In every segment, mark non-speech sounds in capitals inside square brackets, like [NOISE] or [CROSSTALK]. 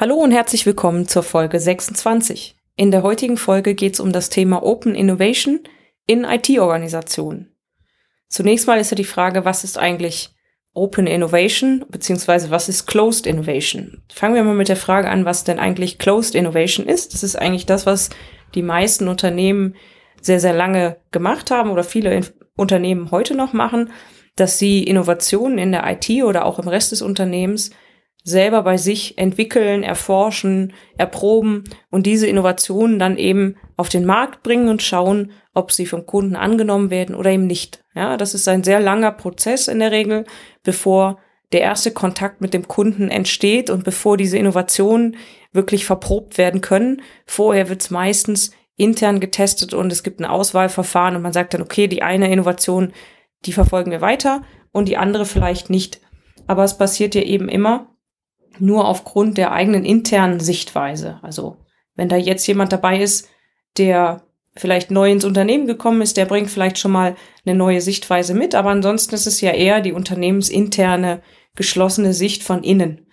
Hallo und herzlich willkommen zur Folge 26. In der heutigen Folge geht es um das Thema Open Innovation in IT-Organisationen. Zunächst mal ist ja die Frage, was ist eigentlich Open Innovation beziehungsweise was ist Closed Innovation? Fangen wir mal mit der Frage an, was denn eigentlich Closed Innovation ist. Das ist eigentlich das, was die meisten Unternehmen sehr, sehr lange gemacht haben oder viele Unternehmen heute noch machen, dass sie Innovationen in der IT oder auch im Rest des Unternehmens selber bei sich entwickeln, erforschen, erproben und diese Innovationen dann eben auf den Markt bringen und schauen, ob sie vom Kunden angenommen werden oder eben nicht. Ja, das ist ein sehr langer Prozess in der Regel, bevor der erste Kontakt mit dem Kunden entsteht und bevor diese Innovationen wirklich verprobt werden können. Vorher wird es meistens intern getestet und es gibt ein Auswahlverfahren und man sagt dann, okay, die eine Innovation, die verfolgen wir weiter und die andere vielleicht nicht. Aber es passiert ja eben immer, nur aufgrund der eigenen internen Sichtweise. Also wenn da jetzt jemand dabei ist, der vielleicht neu ins Unternehmen gekommen ist, der bringt vielleicht schon mal eine neue Sichtweise mit, aber ansonsten ist es ja eher die unternehmensinterne geschlossene Sicht von innen.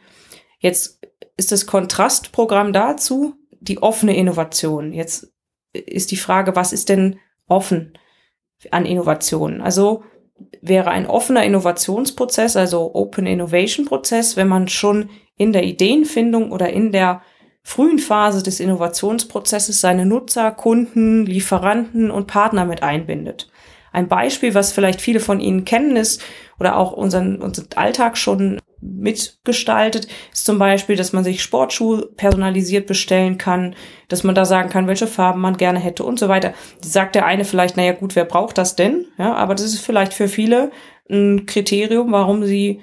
Jetzt ist das Kontrastprogramm dazu die offene Innovation. Jetzt ist die Frage, was ist denn offen an Innovationen? Also wäre ein offener Innovationsprozess, also Open Innovation Prozess, wenn man schon in der Ideenfindung oder in der frühen Phase des Innovationsprozesses seine Nutzer, Kunden, Lieferanten und Partner mit einbindet. Ein Beispiel, was vielleicht viele von Ihnen kennen, ist oder auch unseren, unseren Alltag schon mitgestaltet, ist zum Beispiel, dass man sich Sportschuhe personalisiert bestellen kann, dass man da sagen kann, welche Farben man gerne hätte und so weiter. Sagt der eine vielleicht, naja gut, wer braucht das denn? Ja, aber das ist vielleicht für viele ein Kriterium, warum sie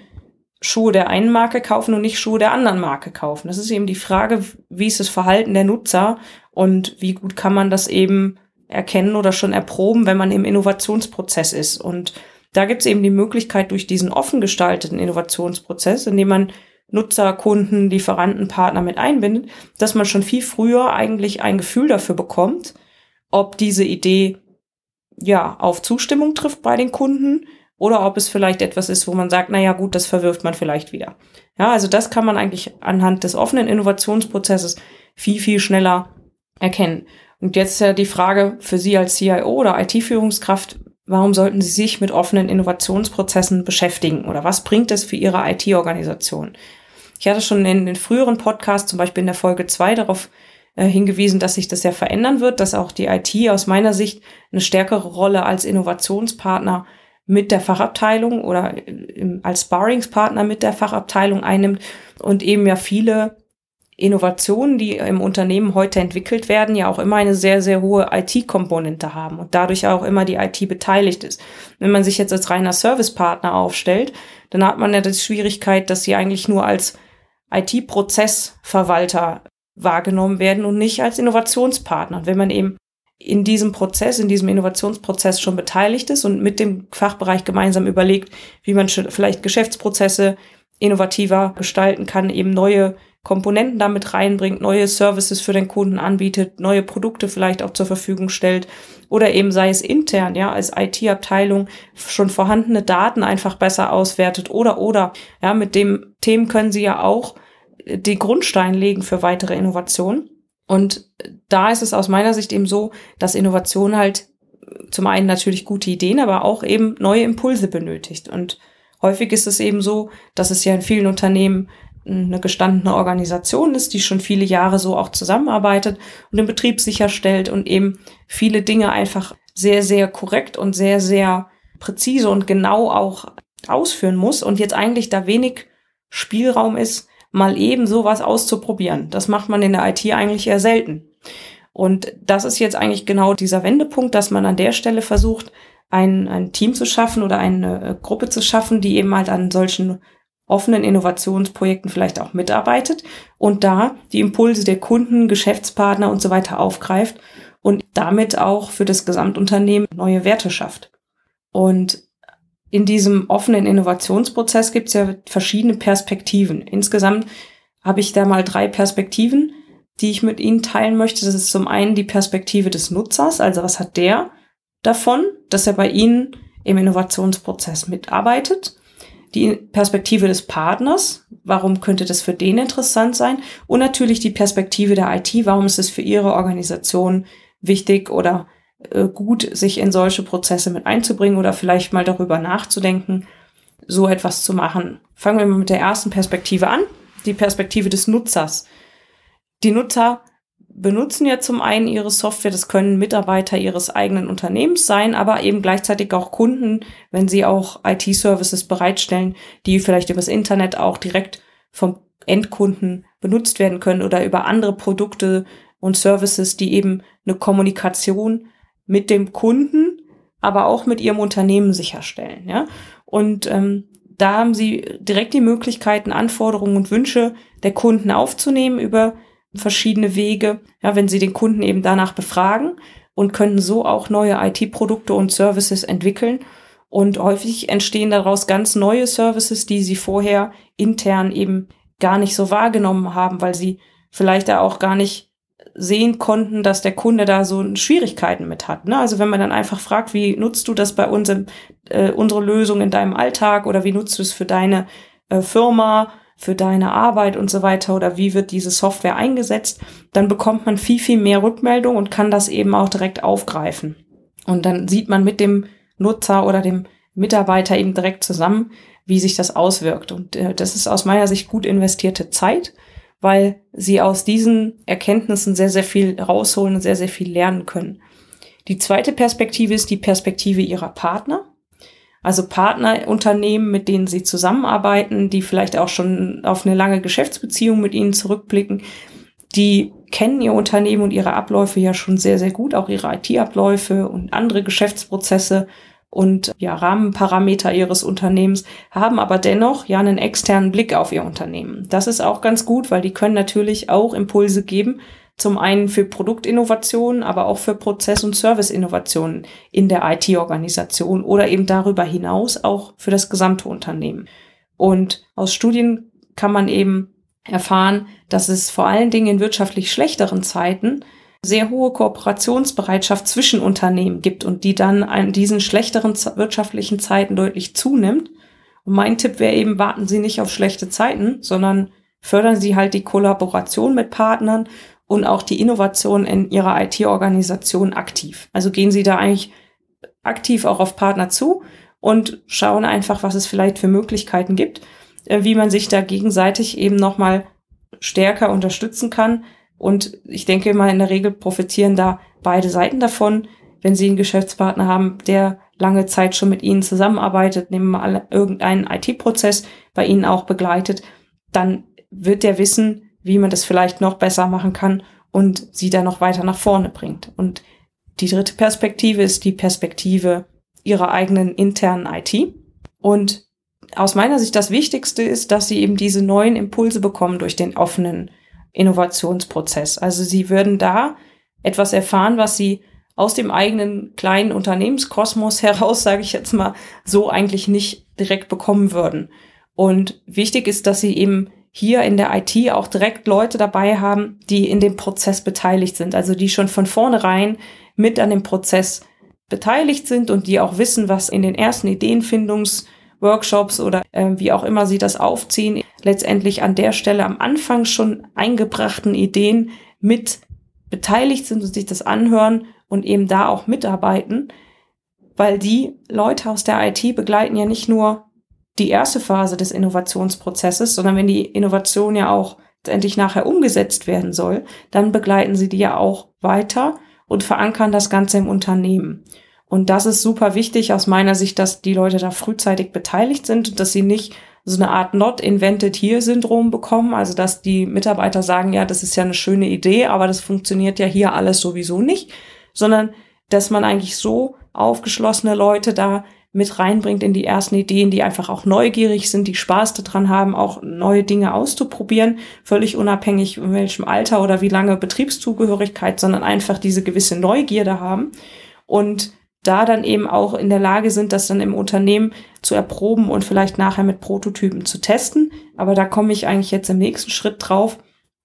Schuhe der einen Marke kaufen und nicht Schuhe der anderen Marke kaufen. Das ist eben die Frage, wie ist das Verhalten der Nutzer und wie gut kann man das eben erkennen oder schon erproben, wenn man im Innovationsprozess ist. Und da gibt es eben die Möglichkeit durch diesen offen gestalteten Innovationsprozess, indem man Nutzer, Kunden, Lieferanten, Partner mit einbindet, dass man schon viel früher eigentlich ein Gefühl dafür bekommt, ob diese Idee ja auf Zustimmung trifft bei den Kunden oder ob es vielleicht etwas ist, wo man sagt, na ja, gut, das verwirft man vielleicht wieder. Ja, also das kann man eigentlich anhand des offenen Innovationsprozesses viel, viel schneller erkennen. Und jetzt ja die Frage für Sie als CIO oder IT-Führungskraft, warum sollten Sie sich mit offenen Innovationsprozessen beschäftigen oder was bringt es für Ihre IT-Organisation? Ich hatte schon in den früheren Podcasts, zum Beispiel in der Folge zwei darauf äh, hingewiesen, dass sich das ja verändern wird, dass auch die IT aus meiner Sicht eine stärkere Rolle als Innovationspartner mit der Fachabteilung oder als Sparringspartner mit der Fachabteilung einnimmt und eben ja viele Innovationen, die im Unternehmen heute entwickelt werden, ja auch immer eine sehr, sehr hohe IT-Komponente haben und dadurch auch immer die IT beteiligt ist. Wenn man sich jetzt als reiner Servicepartner aufstellt, dann hat man ja die Schwierigkeit, dass sie eigentlich nur als IT-Prozessverwalter wahrgenommen werden und nicht als Innovationspartner. Und wenn man eben in diesem Prozess, in diesem Innovationsprozess schon beteiligt ist und mit dem Fachbereich gemeinsam überlegt, wie man vielleicht Geschäftsprozesse innovativer gestalten kann, eben neue Komponenten damit reinbringt, neue Services für den Kunden anbietet, neue Produkte vielleicht auch zur Verfügung stellt oder eben sei es intern, ja, als IT-Abteilung schon vorhandene Daten einfach besser auswertet oder oder, ja, mit dem Themen können Sie ja auch die Grundstein legen für weitere Innovationen. Und da ist es aus meiner Sicht eben so, dass Innovation halt zum einen natürlich gute Ideen, aber auch eben neue Impulse benötigt. Und häufig ist es eben so, dass es ja in vielen Unternehmen eine gestandene Organisation ist, die schon viele Jahre so auch zusammenarbeitet und den Betrieb sicherstellt und eben viele Dinge einfach sehr, sehr korrekt und sehr, sehr präzise und genau auch ausführen muss und jetzt eigentlich da wenig Spielraum ist, mal eben sowas auszuprobieren. Das macht man in der IT eigentlich eher selten. Und das ist jetzt eigentlich genau dieser Wendepunkt, dass man an der Stelle versucht, ein, ein Team zu schaffen oder eine Gruppe zu schaffen, die eben halt an solchen offenen Innovationsprojekten vielleicht auch mitarbeitet und da die Impulse der Kunden, Geschäftspartner und so weiter aufgreift und damit auch für das Gesamtunternehmen neue Werte schafft. Und in diesem offenen Innovationsprozess gibt es ja verschiedene Perspektiven. Insgesamt habe ich da mal drei Perspektiven, die ich mit Ihnen teilen möchte. Das ist zum einen die Perspektive des Nutzers, also was hat der davon, dass er bei Ihnen im Innovationsprozess mitarbeitet. Die Perspektive des Partners, warum könnte das für den interessant sein? Und natürlich die Perspektive der IT, warum ist es für Ihre Organisation wichtig oder äh, gut, sich in solche Prozesse mit einzubringen oder vielleicht mal darüber nachzudenken, so etwas zu machen. Fangen wir mal mit der ersten Perspektive an, die Perspektive des Nutzers. Die Nutzer benutzen ja zum einen ihre Software, das können Mitarbeiter ihres eigenen Unternehmens sein, aber eben gleichzeitig auch Kunden, wenn sie auch IT-Services bereitstellen, die vielleicht übers Internet auch direkt vom Endkunden benutzt werden können oder über andere Produkte und Services, die eben eine Kommunikation mit dem Kunden, aber auch mit ihrem Unternehmen sicherstellen. Ja? Und ähm, da haben sie direkt die Möglichkeiten, Anforderungen und Wünsche der Kunden aufzunehmen über verschiedene Wege, ja, wenn sie den Kunden eben danach befragen und könnten so auch neue IT-Produkte und Services entwickeln. Und häufig entstehen daraus ganz neue Services, die sie vorher intern eben gar nicht so wahrgenommen haben, weil sie vielleicht da auch gar nicht sehen konnten, dass der Kunde da so Schwierigkeiten mit hat. Ne? Also wenn man dann einfach fragt, wie nutzt du das bei uns, im, äh, unsere Lösung in deinem Alltag oder wie nutzt du es für deine äh, Firma für deine Arbeit und so weiter oder wie wird diese Software eingesetzt, dann bekommt man viel, viel mehr Rückmeldung und kann das eben auch direkt aufgreifen. Und dann sieht man mit dem Nutzer oder dem Mitarbeiter eben direkt zusammen, wie sich das auswirkt. Und äh, das ist aus meiner Sicht gut investierte Zeit, weil sie aus diesen Erkenntnissen sehr, sehr viel rausholen und sehr, sehr viel lernen können. Die zweite Perspektive ist die Perspektive ihrer Partner. Also Partnerunternehmen, mit denen sie zusammenarbeiten, die vielleicht auch schon auf eine lange Geschäftsbeziehung mit ihnen zurückblicken, die kennen ihr Unternehmen und ihre Abläufe ja schon sehr, sehr gut, auch ihre IT-Abläufe und andere Geschäftsprozesse und ja, Rahmenparameter ihres Unternehmens, haben aber dennoch ja einen externen Blick auf ihr Unternehmen. Das ist auch ganz gut, weil die können natürlich auch Impulse geben, zum einen für Produktinnovationen, aber auch für Prozess- und Serviceinnovationen in der IT-Organisation oder eben darüber hinaus auch für das gesamte Unternehmen. Und aus Studien kann man eben erfahren, dass es vor allen Dingen in wirtschaftlich schlechteren Zeiten sehr hohe Kooperationsbereitschaft zwischen Unternehmen gibt und die dann in diesen schlechteren wirtschaftlichen Zeiten deutlich zunimmt. Und mein Tipp wäre eben, warten Sie nicht auf schlechte Zeiten, sondern fördern Sie halt die Kollaboration mit Partnern und auch die Innovation in Ihrer IT-Organisation aktiv. Also gehen Sie da eigentlich aktiv auch auf Partner zu und schauen einfach, was es vielleicht für Möglichkeiten gibt, äh, wie man sich da gegenseitig eben nochmal stärker unterstützen kann. Und ich denke mal, in der Regel profitieren da beide Seiten davon. Wenn Sie einen Geschäftspartner haben, der lange Zeit schon mit Ihnen zusammenarbeitet, nehmen wir mal irgendeinen IT-Prozess bei Ihnen auch begleitet, dann wird der wissen, wie man das vielleicht noch besser machen kann und sie dann noch weiter nach vorne bringt. Und die dritte Perspektive ist die Perspektive ihrer eigenen internen IT. Und aus meiner Sicht das Wichtigste ist, dass sie eben diese neuen Impulse bekommen durch den offenen Innovationsprozess. Also sie würden da etwas erfahren, was sie aus dem eigenen kleinen Unternehmenskosmos [LAUGHS] heraus, sage ich jetzt mal, so eigentlich nicht direkt bekommen würden. Und wichtig ist, dass sie eben hier in der IT auch direkt Leute dabei haben, die in dem Prozess beteiligt sind, also die schon von vornherein mit an dem Prozess beteiligt sind und die auch wissen, was in den ersten Ideenfindungsworkshops oder äh, wie auch immer sie das aufziehen, letztendlich an der Stelle am Anfang schon eingebrachten Ideen mit beteiligt sind und sich das anhören und eben da auch mitarbeiten, weil die Leute aus der IT begleiten ja nicht nur die erste Phase des Innovationsprozesses, sondern wenn die Innovation ja auch endlich nachher umgesetzt werden soll, dann begleiten sie die ja auch weiter und verankern das Ganze im Unternehmen. Und das ist super wichtig aus meiner Sicht, dass die Leute da frühzeitig beteiligt sind und dass sie nicht so eine Art Not Invented Here Syndrom bekommen, also dass die Mitarbeiter sagen, ja, das ist ja eine schöne Idee, aber das funktioniert ja hier alles sowieso nicht, sondern dass man eigentlich so aufgeschlossene Leute da mit reinbringt in die ersten Ideen, die einfach auch neugierig sind, die Spaß daran haben, auch neue Dinge auszuprobieren, völlig unabhängig in welchem Alter oder wie lange Betriebszugehörigkeit, sondern einfach diese gewisse Neugierde haben. Und da dann eben auch in der Lage sind, das dann im Unternehmen zu erproben und vielleicht nachher mit Prototypen zu testen. Aber da komme ich eigentlich jetzt im nächsten Schritt drauf.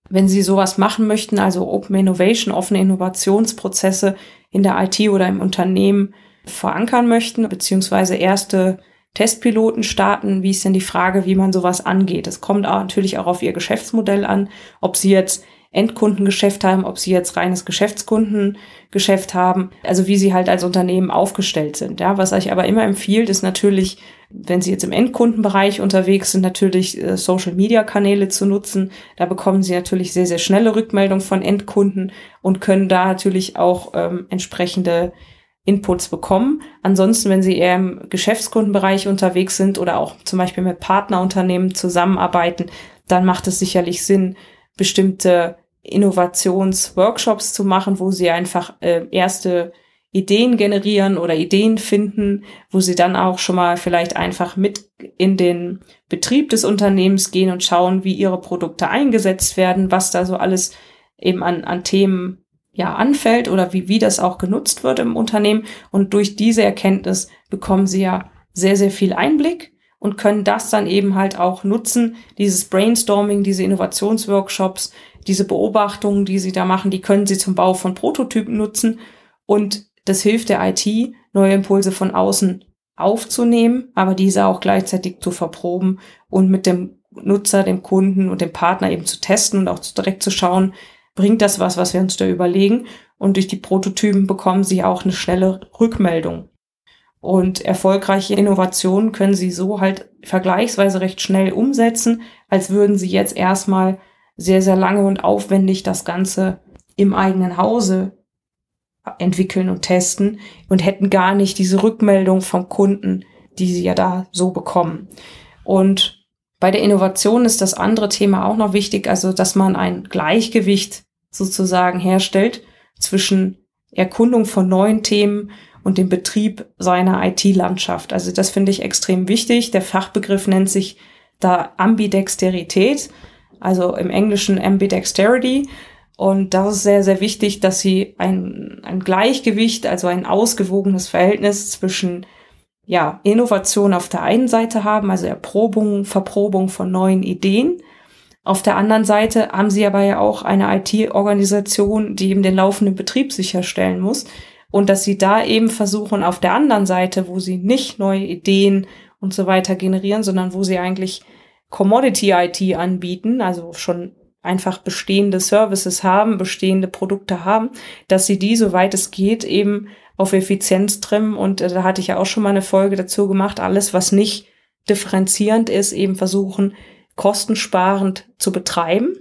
Wenn Sie sowas machen möchten, also Open Innovation, offene Innovationsprozesse in der IT oder im Unternehmen verankern möchten, beziehungsweise erste Testpiloten starten, wie ist denn die Frage, wie man sowas angeht? Es kommt auch natürlich auch auf Ihr Geschäftsmodell an, ob Sie jetzt Endkundengeschäft haben, ob sie jetzt reines Geschäftskundengeschäft haben, also wie sie halt als Unternehmen aufgestellt sind. Ja, was euch aber immer empfiehlt, ist natürlich, wenn Sie jetzt im Endkundenbereich unterwegs sind, natürlich äh, Social Media Kanäle zu nutzen. Da bekommen Sie natürlich sehr, sehr schnelle Rückmeldungen von Endkunden und können da natürlich auch ähm, entsprechende Inputs bekommen. Ansonsten, wenn Sie eher im Geschäftskundenbereich unterwegs sind oder auch zum Beispiel mit Partnerunternehmen zusammenarbeiten, dann macht es sicherlich Sinn, bestimmte Innovationsworkshops zu machen, wo sie einfach äh, erste Ideen generieren oder Ideen finden, wo sie dann auch schon mal vielleicht einfach mit in den Betrieb des Unternehmens gehen und schauen, wie ihre Produkte eingesetzt werden, was da so alles eben an, an Themen ja anfällt oder wie, wie das auch genutzt wird im Unternehmen. Und durch diese Erkenntnis bekommen sie ja sehr, sehr viel Einblick und können das dann eben halt auch nutzen, dieses Brainstorming, diese Innovationsworkshops, diese Beobachtungen, die sie da machen, die können sie zum Bau von Prototypen nutzen und das hilft der IT, neue Impulse von außen aufzunehmen, aber diese auch gleichzeitig zu verproben und mit dem Nutzer, dem Kunden und dem Partner eben zu testen und auch direkt zu schauen, bringt das was, was wir uns da überlegen. Und durch die Prototypen bekommen sie auch eine schnelle Rückmeldung. Und erfolgreiche Innovationen können sie so halt vergleichsweise recht schnell umsetzen, als würden sie jetzt erstmal sehr, sehr lange und aufwendig das Ganze im eigenen Hause entwickeln und testen und hätten gar nicht diese Rückmeldung vom Kunden, die sie ja da so bekommen. Und bei der Innovation ist das andere Thema auch noch wichtig, also dass man ein Gleichgewicht sozusagen herstellt zwischen Erkundung von neuen Themen und dem Betrieb seiner IT-Landschaft. Also das finde ich extrem wichtig. Der Fachbegriff nennt sich da Ambidexterität, also im Englischen Ambidexterity. Und das ist sehr, sehr wichtig, dass sie ein, ein Gleichgewicht, also ein ausgewogenes Verhältnis zwischen ja, Innovation auf der einen Seite haben, also Erprobung, Verprobung von neuen Ideen. Auf der anderen Seite haben sie aber ja auch eine IT-Organisation, die eben den laufenden Betrieb sicherstellen muss und dass sie da eben versuchen, auf der anderen Seite, wo sie nicht neue Ideen und so weiter generieren, sondern wo sie eigentlich Commodity IT anbieten, also schon einfach bestehende Services haben, bestehende Produkte haben, dass sie die, soweit es geht, eben auf Effizienz trimmen. Und äh, da hatte ich ja auch schon mal eine Folge dazu gemacht, alles, was nicht differenzierend ist, eben versuchen, kostensparend zu betreiben.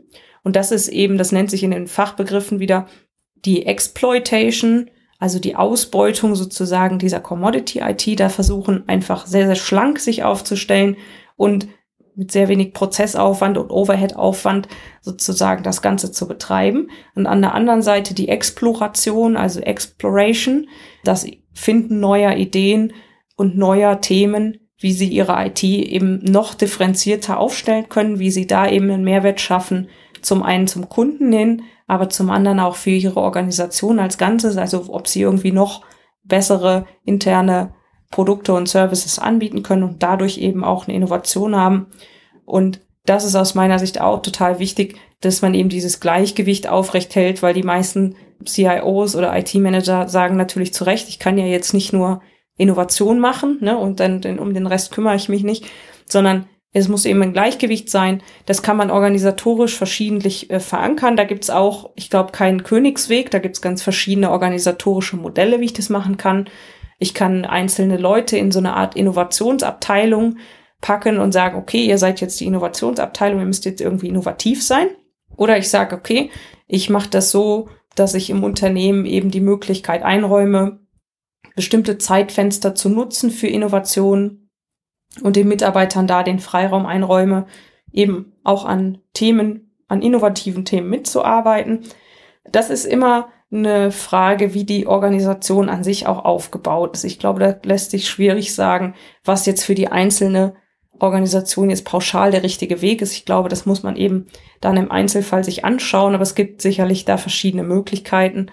Und das ist eben, das nennt sich in den Fachbegriffen wieder die Exploitation also die Ausbeutung sozusagen dieser Commodity IT, da versuchen einfach sehr, sehr schlank sich aufzustellen und mit sehr wenig Prozessaufwand und Overhead-Aufwand sozusagen das Ganze zu betreiben. Und an der anderen Seite die Exploration, also Exploration, das Finden neuer Ideen und neuer Themen, wie sie ihre IT eben noch differenzierter aufstellen können, wie sie da eben einen Mehrwert schaffen, zum einen zum Kunden hin, aber zum anderen auch für ihre Organisation als Ganzes, also ob sie irgendwie noch bessere interne Produkte und Services anbieten können und dadurch eben auch eine Innovation haben. Und das ist aus meiner Sicht auch total wichtig, dass man eben dieses Gleichgewicht aufrecht hält, weil die meisten CIOs oder IT-Manager sagen natürlich zu Recht, ich kann ja jetzt nicht nur Innovation machen, ne, und dann, dann um den Rest kümmere ich mich nicht, sondern es muss eben ein Gleichgewicht sein. Das kann man organisatorisch verschiedentlich äh, verankern. Da gibt's auch, ich glaube, keinen Königsweg. Da gibt's ganz verschiedene organisatorische Modelle, wie ich das machen kann. Ich kann einzelne Leute in so eine Art Innovationsabteilung packen und sagen, okay, ihr seid jetzt die Innovationsabteilung, ihr müsst jetzt irgendwie innovativ sein. Oder ich sage, okay, ich mache das so, dass ich im Unternehmen eben die Möglichkeit einräume, bestimmte Zeitfenster zu nutzen für Innovationen und den Mitarbeitern da den Freiraum einräume, eben auch an Themen, an innovativen Themen mitzuarbeiten. Das ist immer eine Frage, wie die Organisation an sich auch aufgebaut ist. Ich glaube, da lässt sich schwierig sagen, was jetzt für die einzelne Organisation jetzt pauschal der richtige Weg ist. Ich glaube, das muss man eben dann im Einzelfall sich anschauen, aber es gibt sicherlich da verschiedene Möglichkeiten,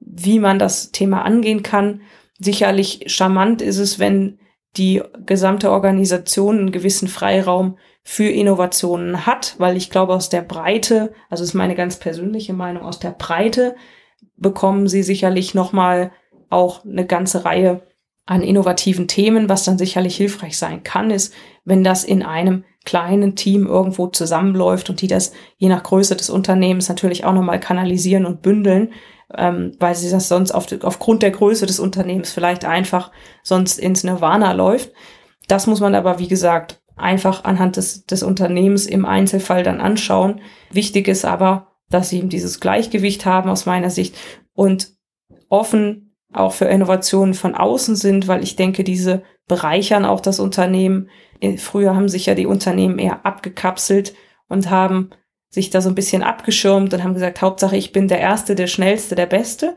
wie man das Thema angehen kann. Sicherlich charmant ist es, wenn die gesamte Organisation einen gewissen Freiraum für Innovationen hat, weil ich glaube, aus der Breite, also ist meine ganz persönliche Meinung, aus der Breite bekommen sie sicherlich nochmal auch eine ganze Reihe an innovativen Themen. Was dann sicherlich hilfreich sein kann, ist, wenn das in einem kleinen Team irgendwo zusammenläuft und die das je nach Größe des Unternehmens natürlich auch nochmal kanalisieren und bündeln, ähm, weil sie das sonst auf, aufgrund der Größe des Unternehmens vielleicht einfach sonst ins Nirvana läuft. Das muss man aber, wie gesagt, einfach anhand des, des Unternehmens im Einzelfall dann anschauen. Wichtig ist aber, dass sie eben dieses Gleichgewicht haben aus meiner Sicht und offen auch für Innovationen von außen sind, weil ich denke, diese bereichern auch das Unternehmen. Äh, früher haben sich ja die Unternehmen eher abgekapselt und haben sich da so ein bisschen abgeschirmt und haben gesagt, Hauptsache ich bin der Erste, der Schnellste, der Beste.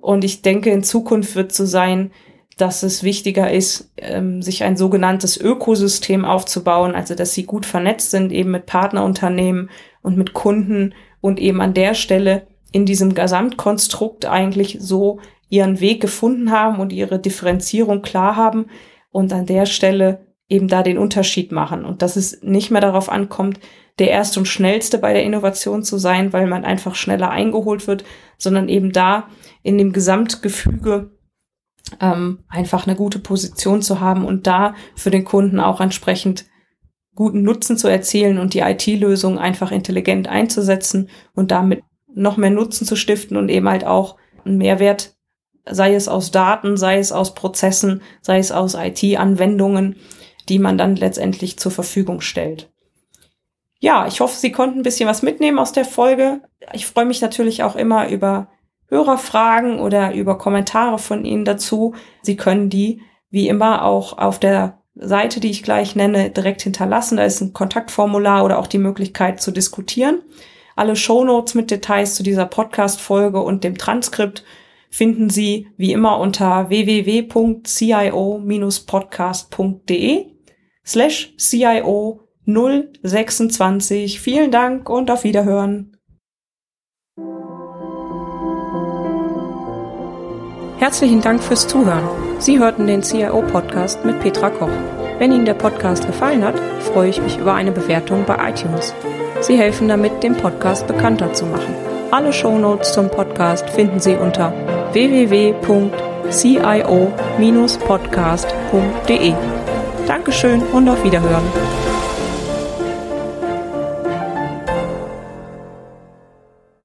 Und ich denke, in Zukunft wird so sein, dass es wichtiger ist, ähm, sich ein sogenanntes Ökosystem aufzubauen, also dass sie gut vernetzt sind, eben mit Partnerunternehmen und mit Kunden und eben an der Stelle in diesem Gesamtkonstrukt eigentlich so ihren Weg gefunden haben und ihre Differenzierung klar haben und an der Stelle eben da den Unterschied machen. Und dass es nicht mehr darauf ankommt, der erste und schnellste bei der Innovation zu sein, weil man einfach schneller eingeholt wird, sondern eben da in dem Gesamtgefüge ähm, einfach eine gute Position zu haben und da für den Kunden auch entsprechend guten Nutzen zu erzielen und die IT-Lösung einfach intelligent einzusetzen und damit noch mehr Nutzen zu stiften und eben halt auch einen Mehrwert, sei es aus Daten, sei es aus Prozessen, sei es aus IT-Anwendungen, die man dann letztendlich zur Verfügung stellt. Ja, ich hoffe, Sie konnten ein bisschen was mitnehmen aus der Folge. Ich freue mich natürlich auch immer über Hörerfragen oder über Kommentare von Ihnen dazu. Sie können die wie immer auch auf der Seite, die ich gleich nenne, direkt hinterlassen. Da ist ein Kontaktformular oder auch die Möglichkeit zu diskutieren. Alle Shownotes mit Details zu dieser Podcast-Folge und dem Transkript finden Sie wie immer unter www.cio-podcast.de slash CIO 026. Vielen Dank und auf Wiederhören. Herzlichen Dank fürs Zuhören. Sie hörten den CIO-Podcast mit Petra Koch. Wenn Ihnen der Podcast gefallen hat, freue ich mich über eine Bewertung bei iTunes. Sie helfen damit, den Podcast bekannter zu machen. Alle Shownotes zum Podcast finden Sie unter www.cio-podcast.de. Dankeschön und auf Wiederhören.